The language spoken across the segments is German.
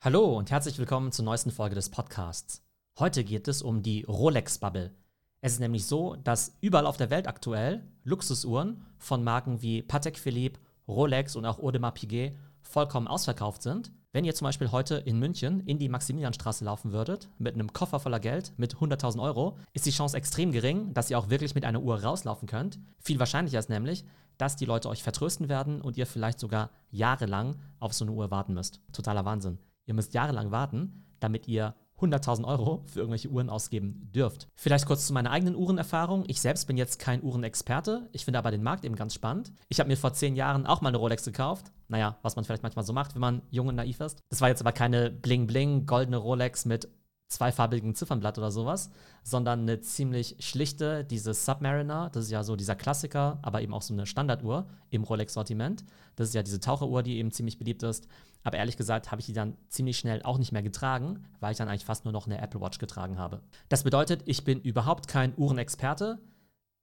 Hallo und herzlich willkommen zur neuesten Folge des Podcasts. Heute geht es um die Rolex-Bubble. Es ist nämlich so, dass überall auf der Welt aktuell Luxusuhren von Marken wie Patek Philippe, Rolex und auch Audemars Piguet vollkommen ausverkauft sind. Wenn ihr zum Beispiel heute in München in die Maximilianstraße laufen würdet, mit einem Koffer voller Geld, mit 100.000 Euro, ist die Chance extrem gering, dass ihr auch wirklich mit einer Uhr rauslaufen könnt. Viel wahrscheinlicher ist nämlich, dass die Leute euch vertrösten werden und ihr vielleicht sogar jahrelang auf so eine Uhr warten müsst. Totaler Wahnsinn. Ihr müsst jahrelang warten, damit ihr 100.000 Euro für irgendwelche Uhren ausgeben dürft. Vielleicht kurz zu meiner eigenen Uhrenerfahrung. Ich selbst bin jetzt kein Uhrenexperte. Ich finde aber den Markt eben ganz spannend. Ich habe mir vor zehn Jahren auch mal eine Rolex gekauft. Naja, was man vielleicht manchmal so macht, wenn man jung und naiv ist. Das war jetzt aber keine Bling-Bling goldene Rolex mit zweifarbigen Ziffernblatt oder sowas, sondern eine ziemlich schlichte, diese Submariner, das ist ja so dieser Klassiker, aber eben auch so eine Standarduhr im Rolex-Sortiment. Das ist ja diese Taucheruhr, die eben ziemlich beliebt ist. Aber ehrlich gesagt habe ich die dann ziemlich schnell auch nicht mehr getragen, weil ich dann eigentlich fast nur noch eine Apple Watch getragen habe. Das bedeutet, ich bin überhaupt kein Uhrenexperte,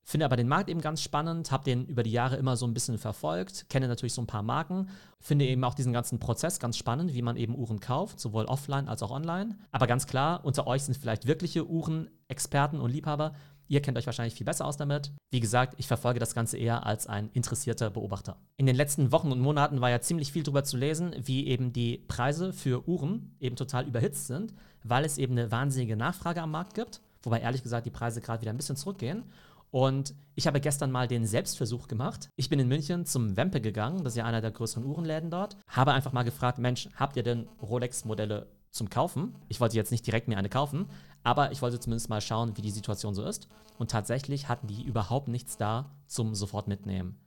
Finde aber den Markt eben ganz spannend, habe den über die Jahre immer so ein bisschen verfolgt, kenne natürlich so ein paar Marken, finde eben auch diesen ganzen Prozess ganz spannend, wie man eben Uhren kauft, sowohl offline als auch online. Aber ganz klar, unter euch sind vielleicht wirkliche Uhrenexperten und Liebhaber. Ihr kennt euch wahrscheinlich viel besser aus damit. Wie gesagt, ich verfolge das Ganze eher als ein interessierter Beobachter. In den letzten Wochen und Monaten war ja ziemlich viel darüber zu lesen, wie eben die Preise für Uhren eben total überhitzt sind, weil es eben eine wahnsinnige Nachfrage am Markt gibt. Wobei ehrlich gesagt die Preise gerade wieder ein bisschen zurückgehen. Und ich habe gestern mal den Selbstversuch gemacht. Ich bin in München zum Wempe gegangen, das ist ja einer der größeren Uhrenläden dort. Habe einfach mal gefragt, Mensch, habt ihr denn Rolex-Modelle zum Kaufen? Ich wollte jetzt nicht direkt mir eine kaufen, aber ich wollte zumindest mal schauen, wie die Situation so ist. Und tatsächlich hatten die überhaupt nichts da zum sofort mitnehmen.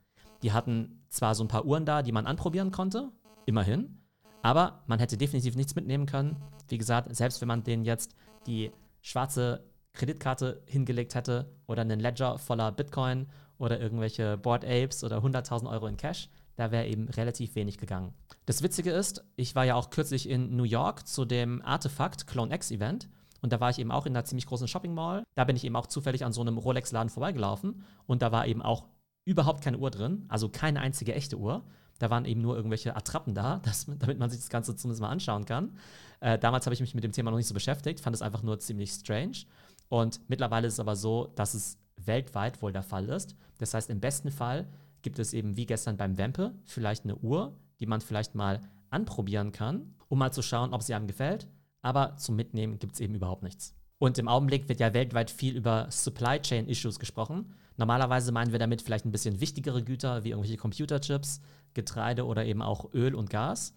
Die hatten zwar so ein paar Uhren da, die man anprobieren konnte, immerhin, aber man hätte definitiv nichts mitnehmen können. Wie gesagt, selbst wenn man denen jetzt die schwarze Kreditkarte hingelegt hätte oder einen Ledger voller Bitcoin oder irgendwelche Board Apes oder 100.000 Euro in Cash, da wäre eben relativ wenig gegangen. Das Witzige ist, ich war ja auch kürzlich in New York zu dem Artefakt Clone X Event und da war ich eben auch in einer ziemlich großen Shopping Mall. Da bin ich eben auch zufällig an so einem Rolex-Laden vorbeigelaufen und da war eben auch überhaupt keine Uhr drin, also keine einzige echte Uhr. Da waren eben nur irgendwelche Attrappen da, dass, damit man sich das Ganze zumindest mal anschauen kann. Äh, damals habe ich mich mit dem Thema noch nicht so beschäftigt, fand es einfach nur ziemlich strange. Und mittlerweile ist es aber so, dass es weltweit wohl der Fall ist. Das heißt, im besten Fall gibt es eben wie gestern beim Wempe vielleicht eine Uhr, die man vielleicht mal anprobieren kann, um mal zu schauen, ob sie einem gefällt. Aber zum Mitnehmen gibt es eben überhaupt nichts. Und im Augenblick wird ja weltweit viel über Supply Chain Issues gesprochen. Normalerweise meinen wir damit vielleicht ein bisschen wichtigere Güter wie irgendwelche Computerchips, Getreide oder eben auch Öl und Gas.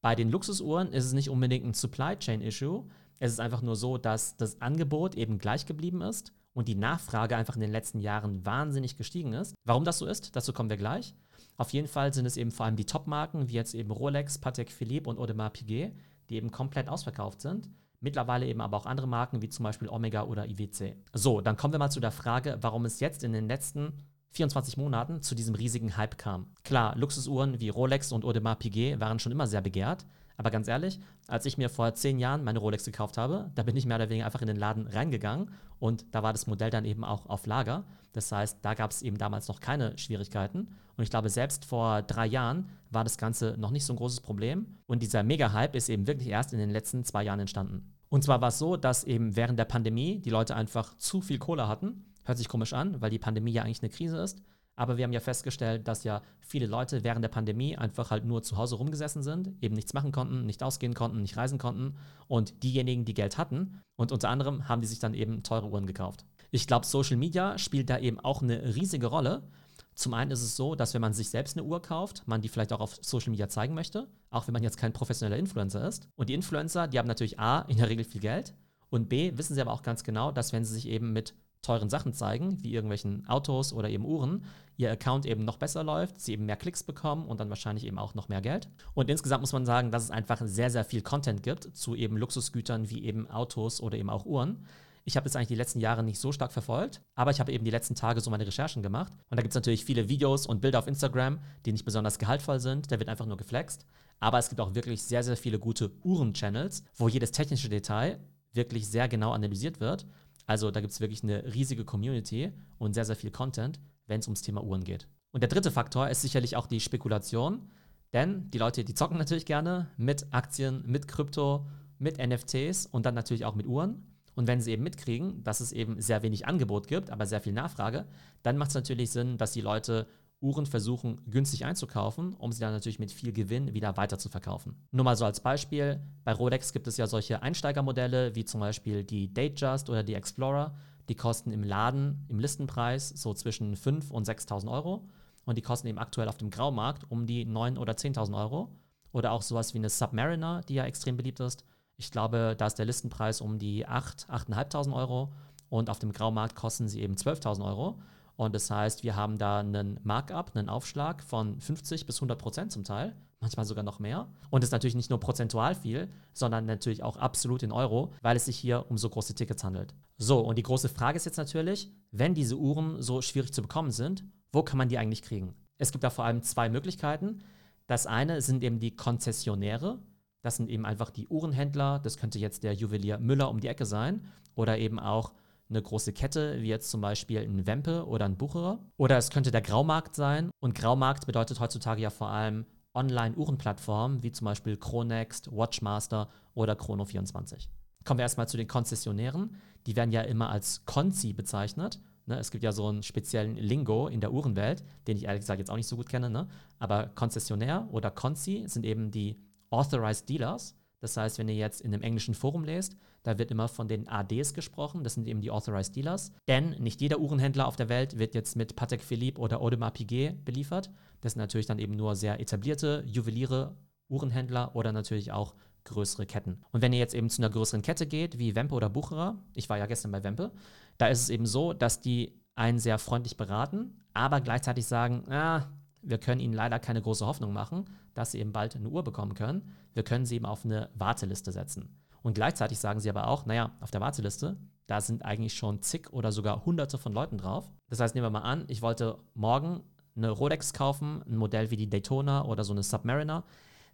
Bei den Luxusuhren ist es nicht unbedingt ein Supply Chain Issue, es ist einfach nur so, dass das Angebot eben gleich geblieben ist und die Nachfrage einfach in den letzten Jahren wahnsinnig gestiegen ist. Warum das so ist, dazu kommen wir gleich. Auf jeden Fall sind es eben vor allem die Top-Marken, wie jetzt eben Rolex, Patek Philippe und Audemars Piguet, die eben komplett ausverkauft sind. Mittlerweile eben aber auch andere Marken, wie zum Beispiel Omega oder IWC. So, dann kommen wir mal zu der Frage, warum es jetzt in den letzten 24 Monaten zu diesem riesigen Hype kam. Klar, Luxusuhren wie Rolex und Audemars Piguet waren schon immer sehr begehrt, aber ganz ehrlich, als ich mir vor zehn Jahren meine Rolex gekauft habe, da bin ich mehr oder weniger einfach in den Laden reingegangen und da war das Modell dann eben auch auf Lager. Das heißt, da gab es eben damals noch keine Schwierigkeiten. Und ich glaube, selbst vor drei Jahren war das Ganze noch nicht so ein großes Problem. Und dieser Mega-Hype ist eben wirklich erst in den letzten zwei Jahren entstanden. Und zwar war es so, dass eben während der Pandemie die Leute einfach zu viel Kohle hatten. Hört sich komisch an, weil die Pandemie ja eigentlich eine Krise ist. Aber wir haben ja festgestellt, dass ja viele Leute während der Pandemie einfach halt nur zu Hause rumgesessen sind, eben nichts machen konnten, nicht ausgehen konnten, nicht reisen konnten. Und diejenigen, die Geld hatten, und unter anderem haben die sich dann eben teure Uhren gekauft. Ich glaube, Social Media spielt da eben auch eine riesige Rolle. Zum einen ist es so, dass wenn man sich selbst eine Uhr kauft, man die vielleicht auch auf Social Media zeigen möchte, auch wenn man jetzt kein professioneller Influencer ist. Und die Influencer, die haben natürlich A, in der Regel viel Geld und B, wissen sie aber auch ganz genau, dass wenn sie sich eben mit teuren Sachen zeigen, wie irgendwelchen Autos oder eben Uhren, ihr Account eben noch besser läuft, sie eben mehr Klicks bekommen und dann wahrscheinlich eben auch noch mehr Geld. Und insgesamt muss man sagen, dass es einfach sehr, sehr viel Content gibt zu eben Luxusgütern wie eben Autos oder eben auch Uhren. Ich habe es eigentlich die letzten Jahre nicht so stark verfolgt, aber ich habe eben die letzten Tage so meine Recherchen gemacht. Und da gibt es natürlich viele Videos und Bilder auf Instagram, die nicht besonders gehaltvoll sind. Da wird einfach nur geflext. Aber es gibt auch wirklich sehr, sehr viele gute Uhren-Channels, wo jedes technische Detail wirklich sehr genau analysiert wird also da gibt es wirklich eine riesige Community und sehr, sehr viel Content, wenn es ums Thema Uhren geht. Und der dritte Faktor ist sicherlich auch die Spekulation. Denn die Leute, die zocken natürlich gerne mit Aktien, mit Krypto, mit NFTs und dann natürlich auch mit Uhren. Und wenn sie eben mitkriegen, dass es eben sehr wenig Angebot gibt, aber sehr viel Nachfrage, dann macht es natürlich Sinn, dass die Leute Uhren versuchen günstig einzukaufen, um sie dann natürlich mit viel Gewinn wieder weiter zu verkaufen. Nur mal so als Beispiel, bei Rolex gibt es ja solche Einsteigermodelle wie zum Beispiel die Datejust oder die Explorer. Die kosten im Laden im Listenpreis so zwischen 5.000 und 6.000 Euro und die kosten eben aktuell auf dem Graumarkt um die 9.000 oder 10.000 Euro. Oder auch sowas wie eine Submariner, die ja extrem beliebt ist. Ich glaube, da ist der Listenpreis um die 8.000, 8.500 Euro und auf dem Graumarkt kosten sie eben 12.000 Euro. Und das heißt, wir haben da einen Markup, einen Aufschlag von 50 bis 100 Prozent zum Teil, manchmal sogar noch mehr. Und das ist natürlich nicht nur prozentual viel, sondern natürlich auch absolut in Euro, weil es sich hier um so große Tickets handelt. So, und die große Frage ist jetzt natürlich, wenn diese Uhren so schwierig zu bekommen sind, wo kann man die eigentlich kriegen? Es gibt da vor allem zwei Möglichkeiten. Das eine sind eben die Konzessionäre. Das sind eben einfach die Uhrenhändler. Das könnte jetzt der Juwelier Müller um die Ecke sein oder eben auch eine große Kette, wie jetzt zum Beispiel ein Wempe oder ein Bucherer. Oder es könnte der Graumarkt sein. Und Graumarkt bedeutet heutzutage ja vor allem Online-Uhrenplattformen, wie zum Beispiel Chronext, Watchmaster oder Chrono24. Kommen wir erstmal zu den Konzessionären. Die werden ja immer als Konzi bezeichnet. Ne? Es gibt ja so einen speziellen Lingo in der Uhrenwelt, den ich ehrlich gesagt jetzt auch nicht so gut kenne. Ne? Aber Konzessionär oder Konzi sind eben die Authorized Dealers. Das heißt, wenn ihr jetzt in einem englischen Forum lest, da wird immer von den ADs gesprochen, das sind eben die Authorized Dealers. Denn nicht jeder Uhrenhändler auf der Welt wird jetzt mit Patek Philippe oder Audemars Piguet beliefert. Das sind natürlich dann eben nur sehr etablierte Juweliere, Uhrenhändler oder natürlich auch größere Ketten. Und wenn ihr jetzt eben zu einer größeren Kette geht, wie Wempe oder Bucherer, ich war ja gestern bei Wempe, da ist es eben so, dass die einen sehr freundlich beraten, aber gleichzeitig sagen, ah, wir können ihnen leider keine große Hoffnung machen, dass sie eben bald eine Uhr bekommen können. Wir können sie eben auf eine Warteliste setzen. Und gleichzeitig sagen sie aber auch, naja, auf der Warteliste, da sind eigentlich schon zig oder sogar hunderte von Leuten drauf. Das heißt, nehmen wir mal an, ich wollte morgen eine Rolex kaufen, ein Modell wie die Daytona oder so eine Submariner,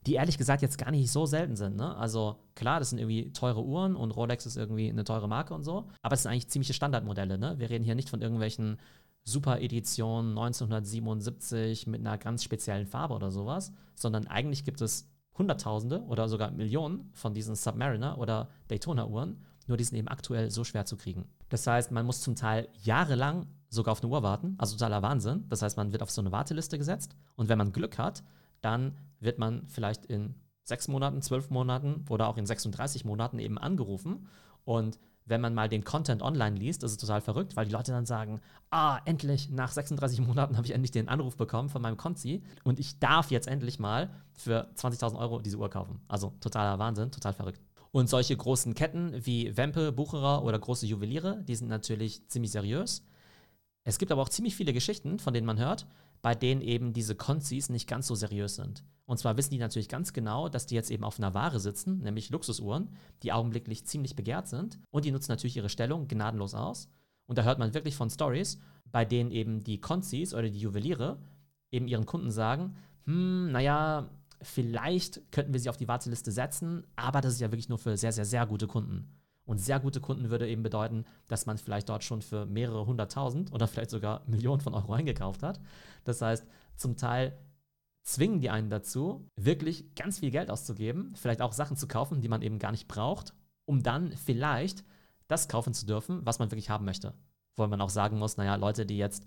die ehrlich gesagt jetzt gar nicht so selten sind. Ne? Also klar, das sind irgendwie teure Uhren und Rolex ist irgendwie eine teure Marke und so, aber es sind eigentlich ziemliche Standardmodelle. Ne? Wir reden hier nicht von irgendwelchen Super-Edition 1977 mit einer ganz speziellen Farbe oder sowas, sondern eigentlich gibt es Hunderttausende oder sogar Millionen von diesen Submariner oder Daytona-Uhren, nur die sind eben aktuell so schwer zu kriegen. Das heißt, man muss zum Teil jahrelang sogar auf eine Uhr warten, also totaler Wahnsinn. Das heißt, man wird auf so eine Warteliste gesetzt und wenn man Glück hat, dann wird man vielleicht in sechs Monaten, zwölf Monaten oder auch in 36 Monaten eben angerufen und wenn man mal den Content online liest, ist es total verrückt, weil die Leute dann sagen, ah, endlich, nach 36 Monaten habe ich endlich den Anruf bekommen von meinem Konzi und ich darf jetzt endlich mal für 20.000 Euro diese Uhr kaufen. Also totaler Wahnsinn, total verrückt. Und solche großen Ketten wie Wempe, Bucherer oder große Juweliere, die sind natürlich ziemlich seriös. Es gibt aber auch ziemlich viele Geschichten, von denen man hört, bei denen eben diese Konzis nicht ganz so seriös sind. Und zwar wissen die natürlich ganz genau, dass die jetzt eben auf einer Ware sitzen, nämlich Luxusuhren, die augenblicklich ziemlich begehrt sind. Und die nutzen natürlich ihre Stellung gnadenlos aus. Und da hört man wirklich von Stories, bei denen eben die Konzis oder die Juweliere eben ihren Kunden sagen, hm, naja, vielleicht könnten wir sie auf die Warteliste setzen, aber das ist ja wirklich nur für sehr, sehr, sehr gute Kunden. Und sehr gute Kunden würde eben bedeuten, dass man vielleicht dort schon für mehrere hunderttausend oder vielleicht sogar Millionen von Euro eingekauft hat. Das heißt, zum Teil zwingen die einen dazu, wirklich ganz viel Geld auszugeben, vielleicht auch Sachen zu kaufen, die man eben gar nicht braucht, um dann vielleicht das kaufen zu dürfen, was man wirklich haben möchte. Wo man auch sagen muss, naja, Leute, die jetzt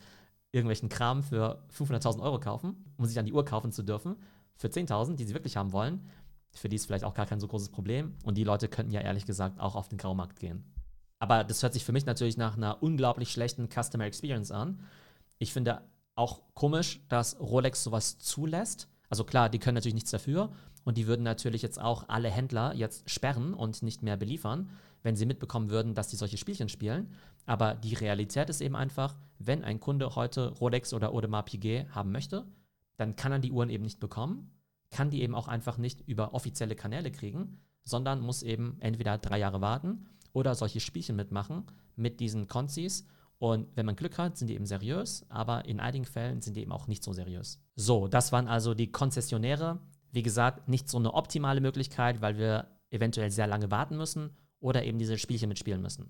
irgendwelchen Kram für 500.000 Euro kaufen, um sich dann die Uhr kaufen zu dürfen, für 10.000, die sie wirklich haben wollen, für die ist vielleicht auch gar kein so großes Problem. Und die Leute könnten ja ehrlich gesagt auch auf den Graumarkt gehen. Aber das hört sich für mich natürlich nach einer unglaublich schlechten Customer Experience an. Ich finde auch komisch, dass Rolex sowas zulässt. Also klar, die können natürlich nichts dafür und die würden natürlich jetzt auch alle Händler jetzt sperren und nicht mehr beliefern, wenn sie mitbekommen würden, dass die solche Spielchen spielen. Aber die Realität ist eben einfach, wenn ein Kunde heute Rolex oder Audemars Piguet haben möchte, dann kann er die Uhren eben nicht bekommen kann die eben auch einfach nicht über offizielle Kanäle kriegen, sondern muss eben entweder drei Jahre warten oder solche Spielchen mitmachen mit diesen Konzis. Und wenn man Glück hat, sind die eben seriös, aber in einigen Fällen sind die eben auch nicht so seriös. So, das waren also die Konzessionäre. Wie gesagt, nicht so eine optimale Möglichkeit, weil wir eventuell sehr lange warten müssen oder eben diese Spielchen mitspielen müssen.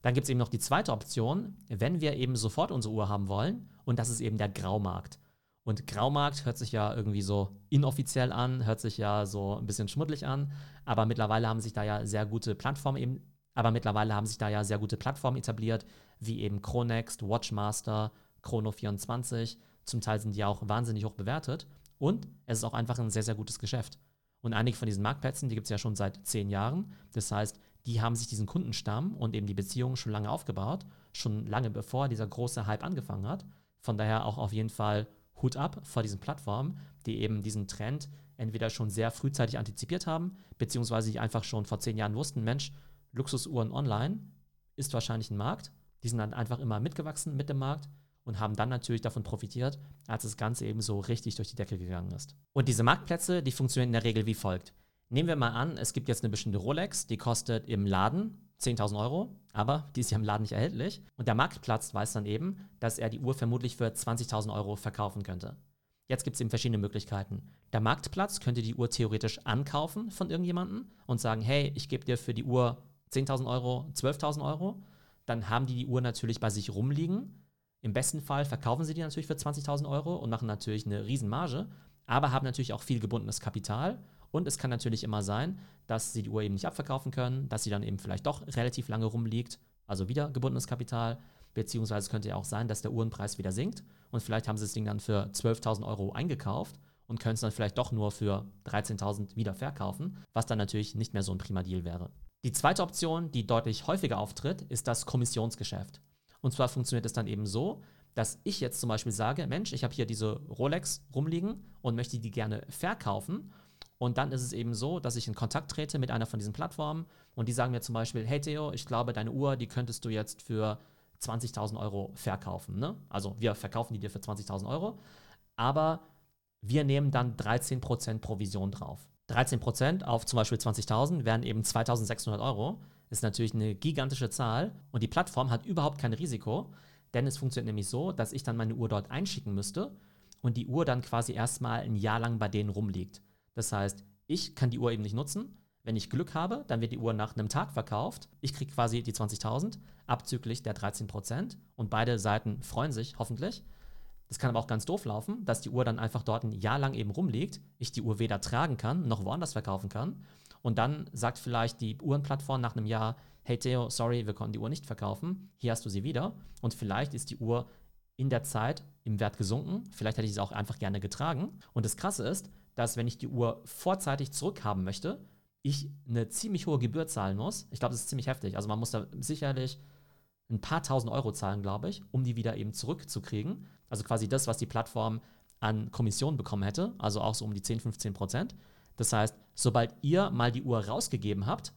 Dann gibt es eben noch die zweite Option, wenn wir eben sofort unsere Uhr haben wollen, und das ist eben der Graumarkt. Und Graumarkt hört sich ja irgendwie so inoffiziell an, hört sich ja so ein bisschen schmuddelig an, aber mittlerweile haben sich da ja sehr gute Plattformen eben, aber mittlerweile haben sich da ja sehr gute Plattformen etabliert, wie eben Chronext, Watchmaster, Chrono24. Zum Teil sind die auch wahnsinnig hoch bewertet und es ist auch einfach ein sehr, sehr gutes Geschäft. Und einige von diesen Marktplätzen, die gibt es ja schon seit zehn Jahren. Das heißt, die haben sich diesen Kundenstamm und eben die Beziehungen schon lange aufgebaut, schon lange bevor dieser große Hype angefangen hat. Von daher auch auf jeden Fall Hut ab vor diesen Plattformen, die eben diesen Trend entweder schon sehr frühzeitig antizipiert haben, beziehungsweise die einfach schon vor zehn Jahren wussten, Mensch, Luxusuhren online ist wahrscheinlich ein Markt. Die sind dann einfach immer mitgewachsen mit dem Markt und haben dann natürlich davon profitiert, als das Ganze eben so richtig durch die Decke gegangen ist. Und diese Marktplätze, die funktionieren in der Regel wie folgt. Nehmen wir mal an, es gibt jetzt eine bestimmte Rolex, die kostet im Laden 10.000 Euro, aber die ist ja im Laden nicht erhältlich. Und der Marktplatz weiß dann eben, dass er die Uhr vermutlich für 20.000 Euro verkaufen könnte. Jetzt gibt es eben verschiedene Möglichkeiten. Der Marktplatz könnte die Uhr theoretisch ankaufen von irgendjemandem und sagen, hey, ich gebe dir für die Uhr 10.000 Euro, 12.000 Euro. Dann haben die die Uhr natürlich bei sich rumliegen. Im besten Fall verkaufen sie die natürlich für 20.000 Euro und machen natürlich eine Riesenmarge, aber haben natürlich auch viel gebundenes Kapital und es kann natürlich immer sein, dass sie die Uhr eben nicht abverkaufen können, dass sie dann eben vielleicht doch relativ lange rumliegt, also wieder gebundenes Kapital. Beziehungsweise könnte ja auch sein, dass der Uhrenpreis wieder sinkt und vielleicht haben sie das Ding dann für 12.000 Euro eingekauft und können es dann vielleicht doch nur für 13.000 wieder verkaufen, was dann natürlich nicht mehr so ein prima Deal wäre. Die zweite Option, die deutlich häufiger auftritt, ist das Kommissionsgeschäft. Und zwar funktioniert es dann eben so, dass ich jetzt zum Beispiel sage, Mensch, ich habe hier diese Rolex rumliegen und möchte die gerne verkaufen und dann ist es eben so, dass ich in Kontakt trete mit einer von diesen Plattformen und die sagen mir zum Beispiel, hey Theo, ich glaube, deine Uhr, die könntest du jetzt für 20.000 Euro verkaufen. Ne? Also wir verkaufen die dir für 20.000 Euro, aber wir nehmen dann 13% Provision drauf. 13% auf zum Beispiel 20.000 wären eben 2.600 Euro. Das ist natürlich eine gigantische Zahl und die Plattform hat überhaupt kein Risiko, denn es funktioniert nämlich so, dass ich dann meine Uhr dort einschicken müsste und die Uhr dann quasi erstmal ein Jahr lang bei denen rumliegt. Das heißt, ich kann die Uhr eben nicht nutzen. Wenn ich Glück habe, dann wird die Uhr nach einem Tag verkauft. Ich kriege quasi die 20.000 abzüglich der 13% und beide Seiten freuen sich hoffentlich. Das kann aber auch ganz doof laufen, dass die Uhr dann einfach dort ein Jahr lang eben rumliegt, ich die Uhr weder tragen kann noch woanders verkaufen kann. Und dann sagt vielleicht die Uhrenplattform nach einem Jahr, hey Theo, sorry, wir konnten die Uhr nicht verkaufen, hier hast du sie wieder. Und vielleicht ist die Uhr in der Zeit im Wert gesunken, vielleicht hätte ich sie auch einfach gerne getragen. Und das Krasse ist, dass wenn ich die Uhr vorzeitig zurückhaben möchte, ich eine ziemlich hohe Gebühr zahlen muss. Ich glaube, das ist ziemlich heftig. Also man muss da sicherlich ein paar tausend Euro zahlen, glaube ich, um die wieder eben zurückzukriegen. Also quasi das, was die Plattform an Kommission bekommen hätte, also auch so um die 10, 15 Prozent. Das heißt, sobald ihr mal die Uhr rausgegeben habt,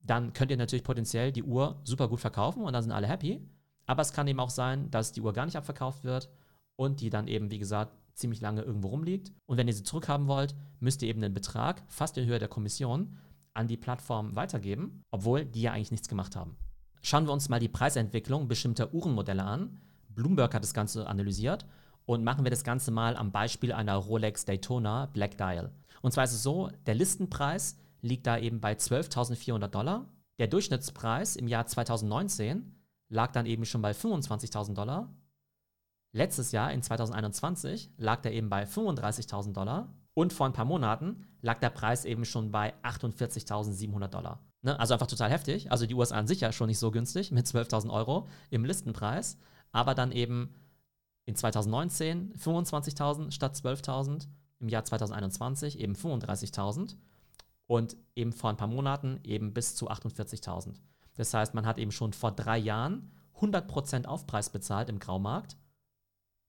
dann könnt ihr natürlich potenziell die Uhr super gut verkaufen und dann sind alle happy. Aber es kann eben auch sein, dass die Uhr gar nicht abverkauft wird und die dann eben, wie gesagt, ziemlich lange irgendwo rumliegt. Und wenn ihr sie zurückhaben wollt, müsst ihr eben den Betrag, fast in Höhe der Kommission, an die Plattform weitergeben, obwohl die ja eigentlich nichts gemacht haben. Schauen wir uns mal die Preisentwicklung bestimmter Uhrenmodelle an. Bloomberg hat das Ganze analysiert und machen wir das Ganze mal am Beispiel einer Rolex Daytona Black Dial. Und zwar ist es so, der Listenpreis liegt da eben bei 12.400 Dollar. Der Durchschnittspreis im Jahr 2019 lag dann eben schon bei 25.000 Dollar Letztes Jahr, in 2021, lag der eben bei 35.000 Dollar und vor ein paar Monaten lag der Preis eben schon bei 48.700 Dollar. Ne? Also einfach total heftig. Also die USA an sich ja schon nicht so günstig mit 12.000 Euro im Listenpreis, aber dann eben in 2019 25.000 statt 12.000, im Jahr 2021 eben 35.000 und eben vor ein paar Monaten eben bis zu 48.000. Das heißt, man hat eben schon vor drei Jahren 100% Aufpreis bezahlt im Graumarkt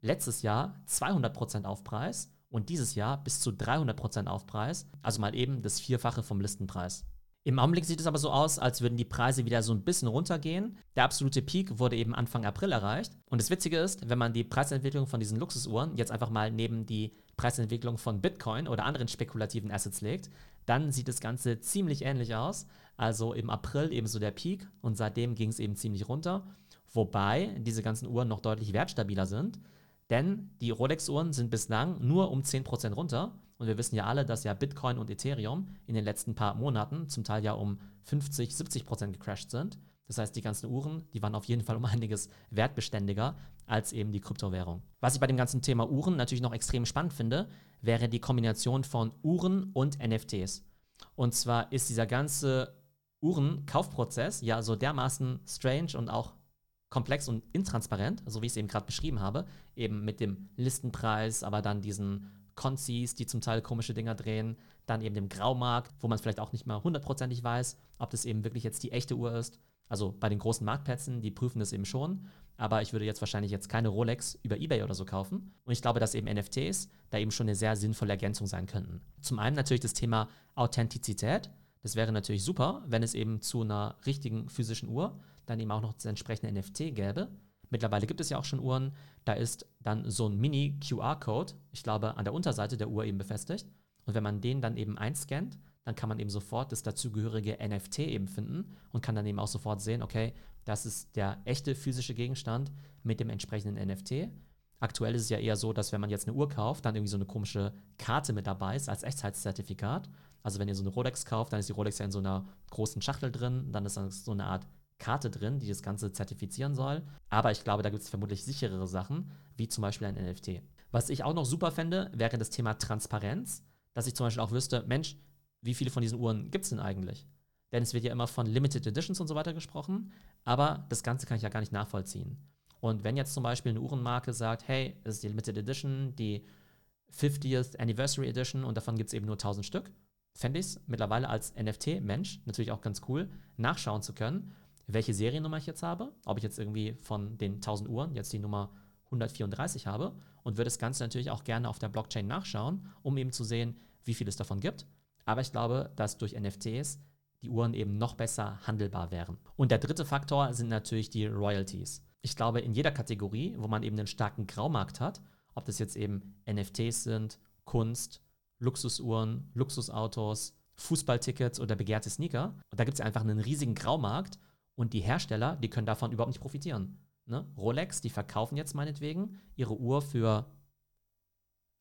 letztes Jahr 200% Aufpreis und dieses Jahr bis zu 300% Aufpreis, also mal eben das Vierfache vom Listenpreis. Im Augenblick sieht es aber so aus, als würden die Preise wieder so ein bisschen runtergehen. Der absolute Peak wurde eben Anfang April erreicht. Und das Witzige ist, wenn man die Preisentwicklung von diesen Luxusuhren jetzt einfach mal neben die Preisentwicklung von Bitcoin oder anderen spekulativen Assets legt, dann sieht das Ganze ziemlich ähnlich aus. Also im April eben so der Peak und seitdem ging es eben ziemlich runter. Wobei diese ganzen Uhren noch deutlich wertstabiler sind. Denn die Rolex-Uhren sind bislang nur um 10% runter. Und wir wissen ja alle, dass ja Bitcoin und Ethereum in den letzten paar Monaten zum Teil ja um 50, 70% gecrashed sind. Das heißt, die ganzen Uhren, die waren auf jeden Fall um einiges wertbeständiger als eben die Kryptowährung. Was ich bei dem ganzen Thema Uhren natürlich noch extrem spannend finde, wäre die Kombination von Uhren und NFTs. Und zwar ist dieser ganze Uhrenkaufprozess ja so dermaßen strange und auch komplex und intransparent, so wie ich es eben gerade beschrieben habe, eben mit dem Listenpreis, aber dann diesen Konzis, die zum Teil komische Dinger drehen, dann eben dem Graumarkt, wo man vielleicht auch nicht mal hundertprozentig weiß, ob das eben wirklich jetzt die echte Uhr ist. Also bei den großen Marktplätzen, die prüfen das eben schon, aber ich würde jetzt wahrscheinlich jetzt keine Rolex über eBay oder so kaufen. Und ich glaube, dass eben NFTs da eben schon eine sehr sinnvolle Ergänzung sein könnten. Zum einen natürlich das Thema Authentizität. Das wäre natürlich super, wenn es eben zu einer richtigen physischen Uhr dann eben auch noch das entsprechende NFT gäbe. Mittlerweile gibt es ja auch schon Uhren, da ist dann so ein Mini-QR-Code, ich glaube, an der Unterseite der Uhr eben befestigt. Und wenn man den dann eben einscannt, dann kann man eben sofort das dazugehörige NFT eben finden und kann dann eben auch sofort sehen, okay, das ist der echte physische Gegenstand mit dem entsprechenden NFT. Aktuell ist es ja eher so, dass wenn man jetzt eine Uhr kauft, dann irgendwie so eine komische Karte mit dabei ist als Echtheitszertifikat. Also wenn ihr so eine Rolex kauft, dann ist die Rolex ja in so einer großen Schachtel drin, dann ist dann so eine Art Karte drin, die das Ganze zertifizieren soll. Aber ich glaube, da gibt es vermutlich sicherere Sachen, wie zum Beispiel ein NFT. Was ich auch noch super fände, wäre das Thema Transparenz, dass ich zum Beispiel auch wüsste, Mensch, wie viele von diesen Uhren gibt es denn eigentlich? Denn es wird ja immer von Limited Editions und so weiter gesprochen, aber das Ganze kann ich ja gar nicht nachvollziehen. Und wenn jetzt zum Beispiel eine Uhrenmarke sagt, hey, das ist die Limited Edition, die 50th Anniversary Edition und davon gibt es eben nur 1000 Stück, fände ich es mittlerweile als NFT-Mensch natürlich auch ganz cool, nachschauen zu können welche Seriennummer ich jetzt habe, ob ich jetzt irgendwie von den 1000 Uhren jetzt die Nummer 134 habe und würde das Ganze natürlich auch gerne auf der Blockchain nachschauen, um eben zu sehen, wie viel es davon gibt. Aber ich glaube, dass durch NFTs die Uhren eben noch besser handelbar wären. Und der dritte Faktor sind natürlich die Royalties. Ich glaube, in jeder Kategorie, wo man eben einen starken Graumarkt hat, ob das jetzt eben NFTs sind, Kunst, Luxusuhren, Luxusautos, Fußballtickets oder begehrte Sneaker, da gibt es einfach einen riesigen Graumarkt und die Hersteller, die können davon überhaupt nicht profitieren. Ne? Rolex, die verkaufen jetzt meinetwegen ihre Uhr für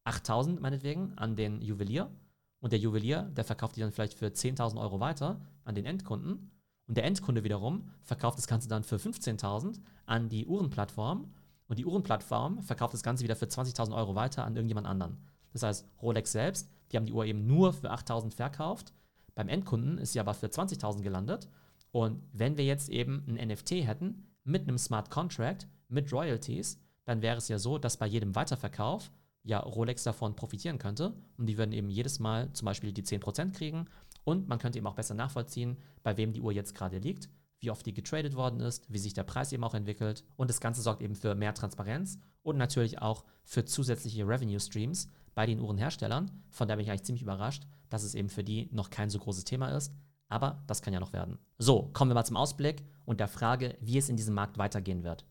8000 meinetwegen an den Juwelier. Und der Juwelier, der verkauft die dann vielleicht für 10.000 Euro weiter an den Endkunden. Und der Endkunde wiederum verkauft das Ganze dann für 15.000 an die Uhrenplattform. Und die Uhrenplattform verkauft das Ganze wieder für 20.000 Euro weiter an irgendjemand anderen. Das heißt, Rolex selbst, die haben die Uhr eben nur für 8.000 verkauft. Beim Endkunden ist sie aber für 20.000 gelandet. Und wenn wir jetzt eben ein NFT hätten mit einem Smart Contract, mit Royalties, dann wäre es ja so, dass bei jedem Weiterverkauf ja Rolex davon profitieren könnte. Und die würden eben jedes Mal zum Beispiel die 10% kriegen. Und man könnte eben auch besser nachvollziehen, bei wem die Uhr jetzt gerade liegt, wie oft die getradet worden ist, wie sich der Preis eben auch entwickelt. Und das Ganze sorgt eben für mehr Transparenz und natürlich auch für zusätzliche Revenue Streams bei den Uhrenherstellern, von der bin ich eigentlich ziemlich überrascht, dass es eben für die noch kein so großes Thema ist, aber das kann ja noch werden. So, kommen wir mal zum Ausblick und der Frage, wie es in diesem Markt weitergehen wird.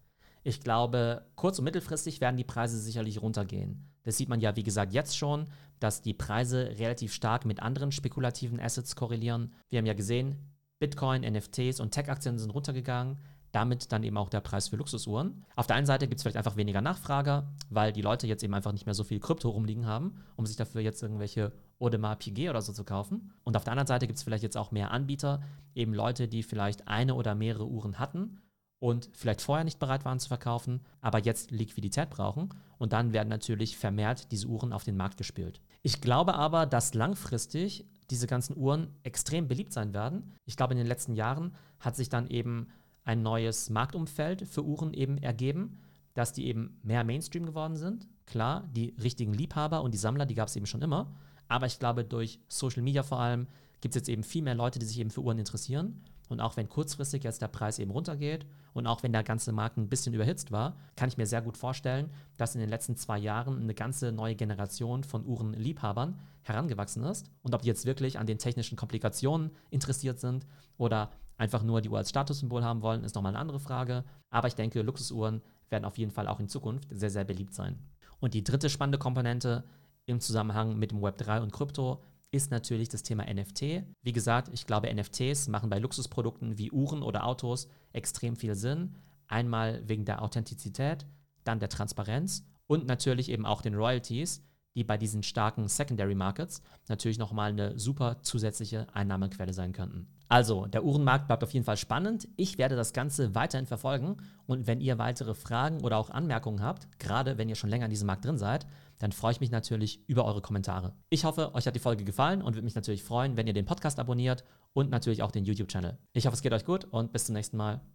Ich glaube, kurz- und mittelfristig werden die Preise sicherlich runtergehen. Das sieht man ja, wie gesagt, jetzt schon, dass die Preise relativ stark mit anderen spekulativen Assets korrelieren. Wir haben ja gesehen, Bitcoin, NFTs und Tech-Aktien sind runtergegangen damit dann eben auch der Preis für Luxusuhren. Auf der einen Seite gibt es vielleicht einfach weniger Nachfrage, weil die Leute jetzt eben einfach nicht mehr so viel Krypto rumliegen haben, um sich dafür jetzt irgendwelche Audemars Piguet oder so zu kaufen. Und auf der anderen Seite gibt es vielleicht jetzt auch mehr Anbieter, eben Leute, die vielleicht eine oder mehrere Uhren hatten und vielleicht vorher nicht bereit waren zu verkaufen, aber jetzt Liquidität brauchen. Und dann werden natürlich vermehrt diese Uhren auf den Markt gespielt. Ich glaube aber, dass langfristig diese ganzen Uhren extrem beliebt sein werden. Ich glaube, in den letzten Jahren hat sich dann eben ein neues Marktumfeld für Uhren eben ergeben, dass die eben mehr Mainstream geworden sind. Klar, die richtigen Liebhaber und die Sammler, die gab es eben schon immer. Aber ich glaube, durch Social Media vor allem gibt es jetzt eben viel mehr Leute, die sich eben für Uhren interessieren. Und auch wenn kurzfristig jetzt der Preis eben runtergeht und auch wenn der ganze Markt ein bisschen überhitzt war, kann ich mir sehr gut vorstellen, dass in den letzten zwei Jahren eine ganze neue Generation von Uhrenliebhabern herangewachsen ist. Und ob die jetzt wirklich an den technischen Komplikationen interessiert sind oder einfach nur die Uhr als Statussymbol haben wollen, ist nochmal eine andere Frage. Aber ich denke, Luxusuhren werden auf jeden Fall auch in Zukunft sehr, sehr beliebt sein. Und die dritte spannende Komponente im Zusammenhang mit dem Web 3 und Krypto ist natürlich das Thema NFT. Wie gesagt, ich glaube, NFTs machen bei Luxusprodukten wie Uhren oder Autos extrem viel Sinn. Einmal wegen der Authentizität, dann der Transparenz und natürlich eben auch den Royalties, die bei diesen starken Secondary Markets natürlich nochmal eine super zusätzliche Einnahmequelle sein könnten. Also, der Uhrenmarkt bleibt auf jeden Fall spannend. Ich werde das Ganze weiterhin verfolgen. Und wenn ihr weitere Fragen oder auch Anmerkungen habt, gerade wenn ihr schon länger in diesem Markt drin seid, dann freue ich mich natürlich über eure Kommentare. Ich hoffe, euch hat die Folge gefallen und würde mich natürlich freuen, wenn ihr den Podcast abonniert und natürlich auch den YouTube-Channel. Ich hoffe, es geht euch gut und bis zum nächsten Mal.